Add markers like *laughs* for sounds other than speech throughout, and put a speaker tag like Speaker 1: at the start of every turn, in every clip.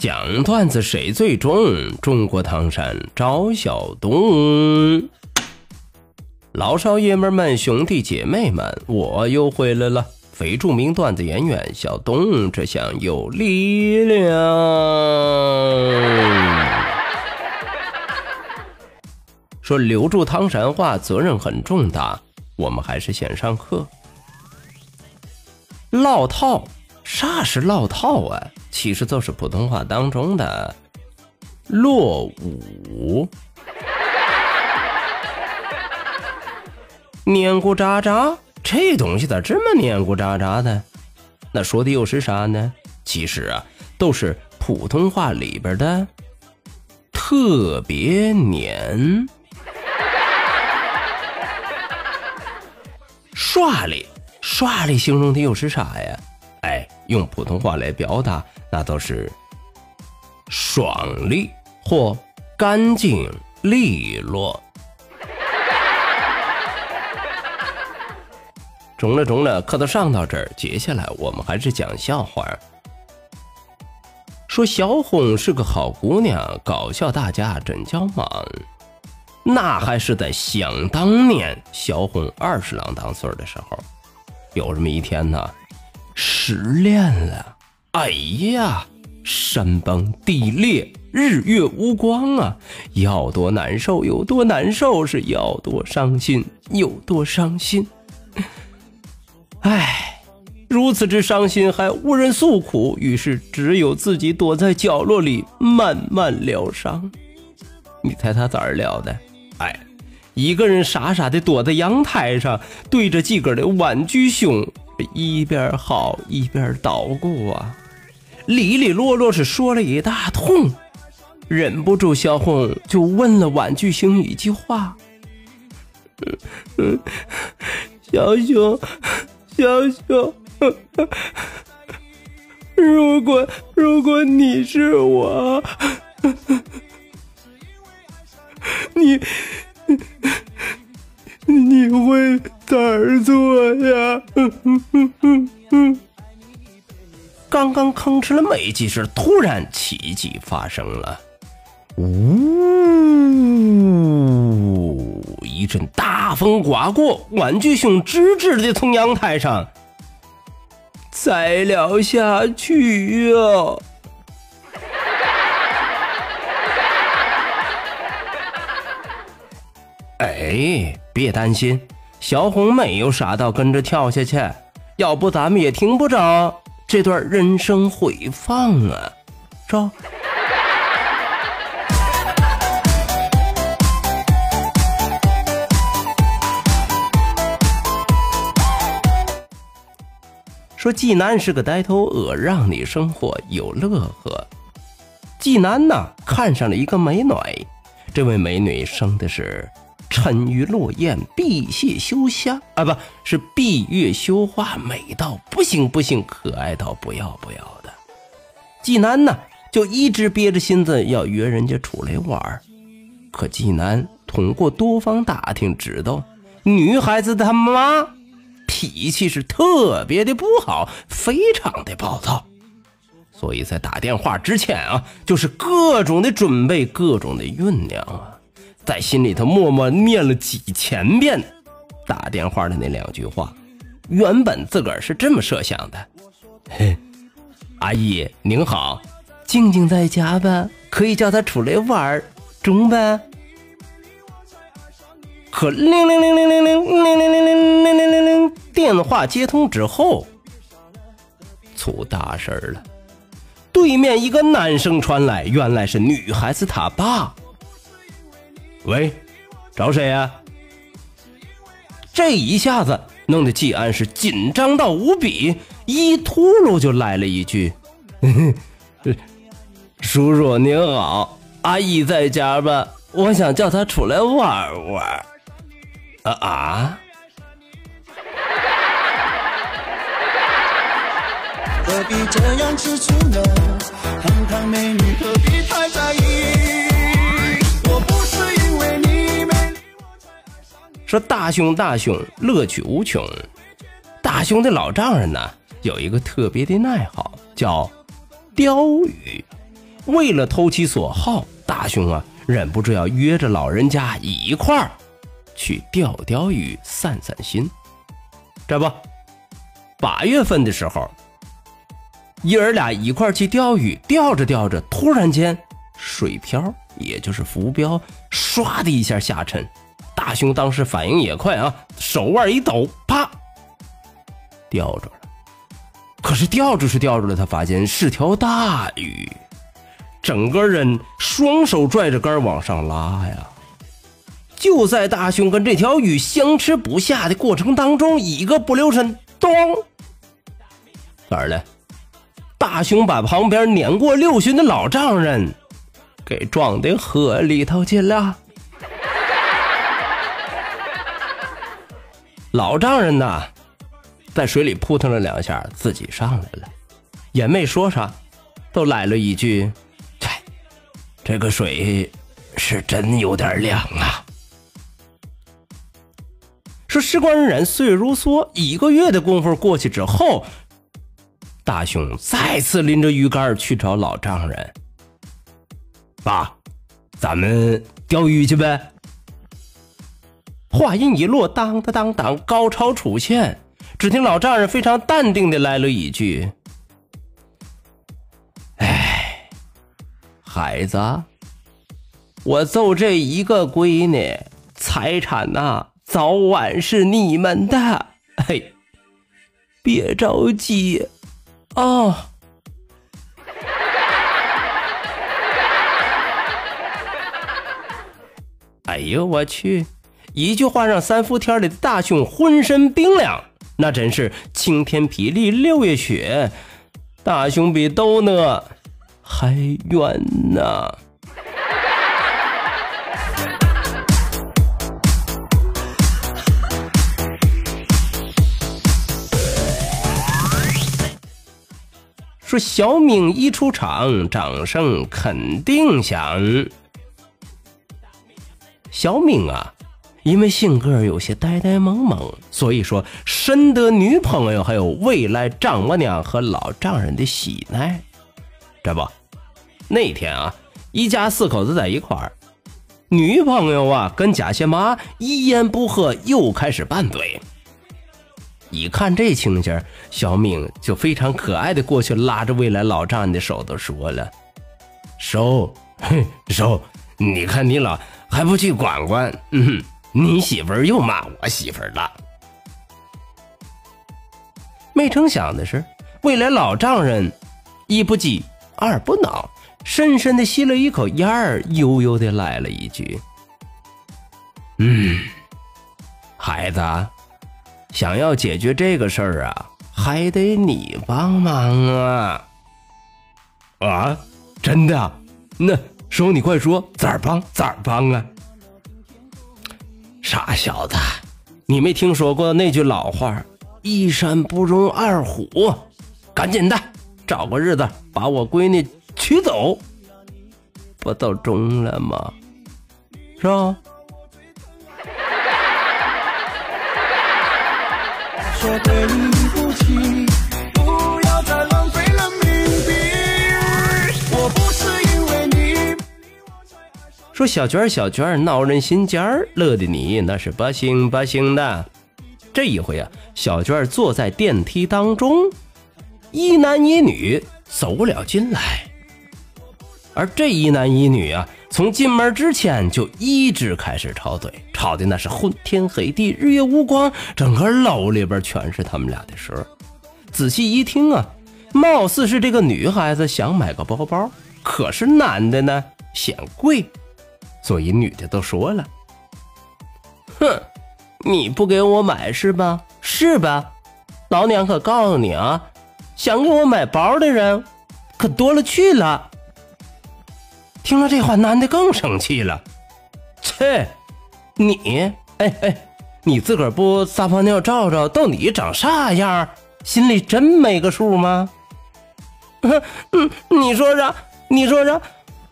Speaker 1: 讲段子谁最重？中国唐山赵小东，老少爷们们、兄弟姐妹们，我又回来了。非著名段子演员小东，这厢有力量。说留住唐山话责任很重大，我们还是先上课。老套，啥是老套啊？其实就是普通话当中的落伍。黏糊渣渣，这东西咋这么黏糊渣渣的？那说的又是啥呢？其实啊，都是普通话里边的特别黏。耍哩，耍哩，形容的又是啥呀？用普通话来表达，那都是爽利或干净利落。中了中了，课都上到这儿，接下来我们还是讲笑话。说小红是个好姑娘，搞笑大家真叫忙。那还是在想当年，小红二十郎当岁的时候，有这么一天呢。失恋了，哎呀，山崩地裂，日月无光啊！要多难受有多难受，是要多伤心有多伤心。唉，如此之伤心还无人诉苦，于是只有自己躲在角落里慢慢疗伤。你猜他咋儿疗的？哎，一个人傻傻的躲在阳台上，对着自个儿的玩具熊。一边好一边捣鼓啊，里里落落是说了一大通，忍不住小红就问了玩具熊一句话：“小熊，小熊，如果如果你是我，你。”你会咋做呀？*laughs* 刚刚吭哧了没几声，突然奇迹发生了，呜！一阵大风刮过，玩具熊直直的从阳台上栽了下去呀！*laughs* 哎。别担心，小红没有傻到跟着跳下去，要不咱们也听不着这段人生回放啊！走。说济南是个呆头鹅，让你生活有乐呵。济南呢，看上了一个美女，这位美女生的是。沉鱼落雁，闭月羞花啊，不是闭月羞花，美到不行不行，可爱到不要不要的。济南呢，就一直憋着心思要约人家出来玩儿可济南通过多方打听知道，女孩子他妈脾气是特别的不好，非常的暴躁，所以在打电话之前啊，就是各种的准备，各种的酝酿啊。在心里头默默念了几千遍打电话的那两句话，原本自个儿是这么设想的：“嘿，阿姨您好，静静在家吧？可以叫她出来玩中呗。”可铃铃铃铃铃铃铃铃铃铃铃铃铃，电话接通之后，出大事了。对面一个男生传来，原来是女孩子她爸。喂，找谁呀？这一下子弄得季安是紧张到无比，一秃噜就来了一句：“ *laughs* 叔叔您好，阿姨在家吧？我想叫她出来玩玩。啊啊！何必这样吃醋呢？堂堂美女何必太在意？说大熊大熊乐趣无穷。大熊的老丈人呢，有一个特别的爱好，叫钓鱼。为了投其所好，大熊啊，忍不住要约着老人家一块儿。去钓钓鱼，散散心，这不，八月份的时候，爷儿俩一块去钓鱼，钓着钓着，突然间水漂，也就是浮标，唰的一下下沉。大熊当时反应也快啊，手腕一抖，啪，钓着了。可是钓着是钓着了，他发现是条大鱼，整个人双手拽着竿往上拉呀。就在大熊跟这条鱼相持不下的过程当中，一个不留神，咚！咋了？大熊把旁边年过六旬的老丈人给撞的河里头去了。老丈人呐，在水里扑腾了两下，自己上来了，也没说啥，都来了一句：“嗨，这个水是真有点凉啊。”说时光荏苒，岁月如梭，一个月的功夫过去之后，大熊再次拎着鱼竿去找老丈人。爸，咱们钓鱼去呗。话音一落，当当当当，高潮出现。只听老丈人非常淡定的来了一句：“哎，孩子，我就这一个闺女，财产呐。”早晚是你们的，*laughs* 嘿，别着急，哦。*laughs* 哎呦我去！一句话让三伏天里的大熊浑身冰凉，那真是晴天霹雳，六月雪，大熊比逗呢还远呢。说小敏一出场，掌声肯定响。小敏啊，因为性格有些呆呆萌萌，所以说深得女朋友还有未来丈母娘和老丈人的喜爱。这不，那天啊，一家四口子在一块儿，女朋友啊跟贾仙妈一言不合又开始拌嘴。一看这情形，小敏就非常可爱的过去拉着未来老丈人的手，都说了：“叔，*laughs* 叔，你看你老还不去管管？嗯，你媳妇儿又骂我媳妇儿了。”没成想的是，未来老丈人一不急二不恼，深深的吸了一口烟儿，悠悠的来了一句：“嗯，孩子。”想要解决这个事儿啊，还得你帮忙啊！啊，真的？那叔，你快说，咋帮？咋帮啊？傻小子，你没听说过那句老话“一山不容二虎”？赶紧的，找个日子把我闺女娶走，不都中了吗？是吧？说对不起，说小娟儿小娟儿闹人心尖儿，乐的你那是不行不行的。这一回啊，小娟儿坐在电梯当中，一男一女走了进来，而这一男一女啊。从进门之前就一直开始吵嘴，吵的那是昏天黑地、日月无光，整个楼里边全是他们俩的事。仔细一听啊，貌似是这个女孩子想买个包包，可是男的呢嫌贵，所以女的都说了：“哼，你不给我买是吧？是吧？老娘可告诉你啊，想给我买包的人可多了去了。”听了这话，男的更生气了。切，你，哎哎，你自个儿不撒泡尿照照，到底长啥样，心里真没个数吗？*laughs* 嗯，你说说，你说说，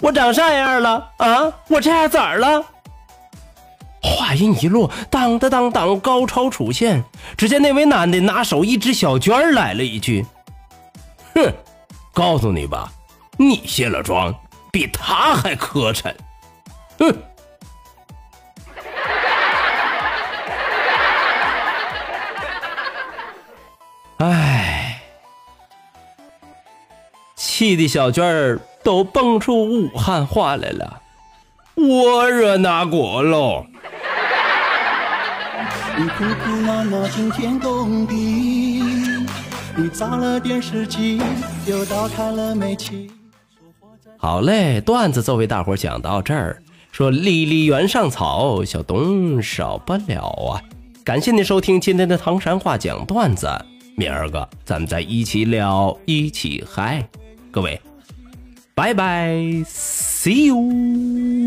Speaker 1: 我长啥样了啊？我这样咋了？话音一落，当当当当，高潮出现。只见那位男的拿手一支小娟来了一句：“哼，告诉你吧，你卸了妆比他还磕碜。”哼。唉，气的小娟儿都蹦出武汉话来了，我惹哪国喽？你哭哭闹闹惊天动地，你砸了电视机，又倒开了煤气。好嘞，段子就为大伙讲到这儿。说离离原上草，小东少不了啊！感谢您收听今天的唐山话讲段子，明儿个咱们再一起聊，一起嗨，各位，拜拜，see you。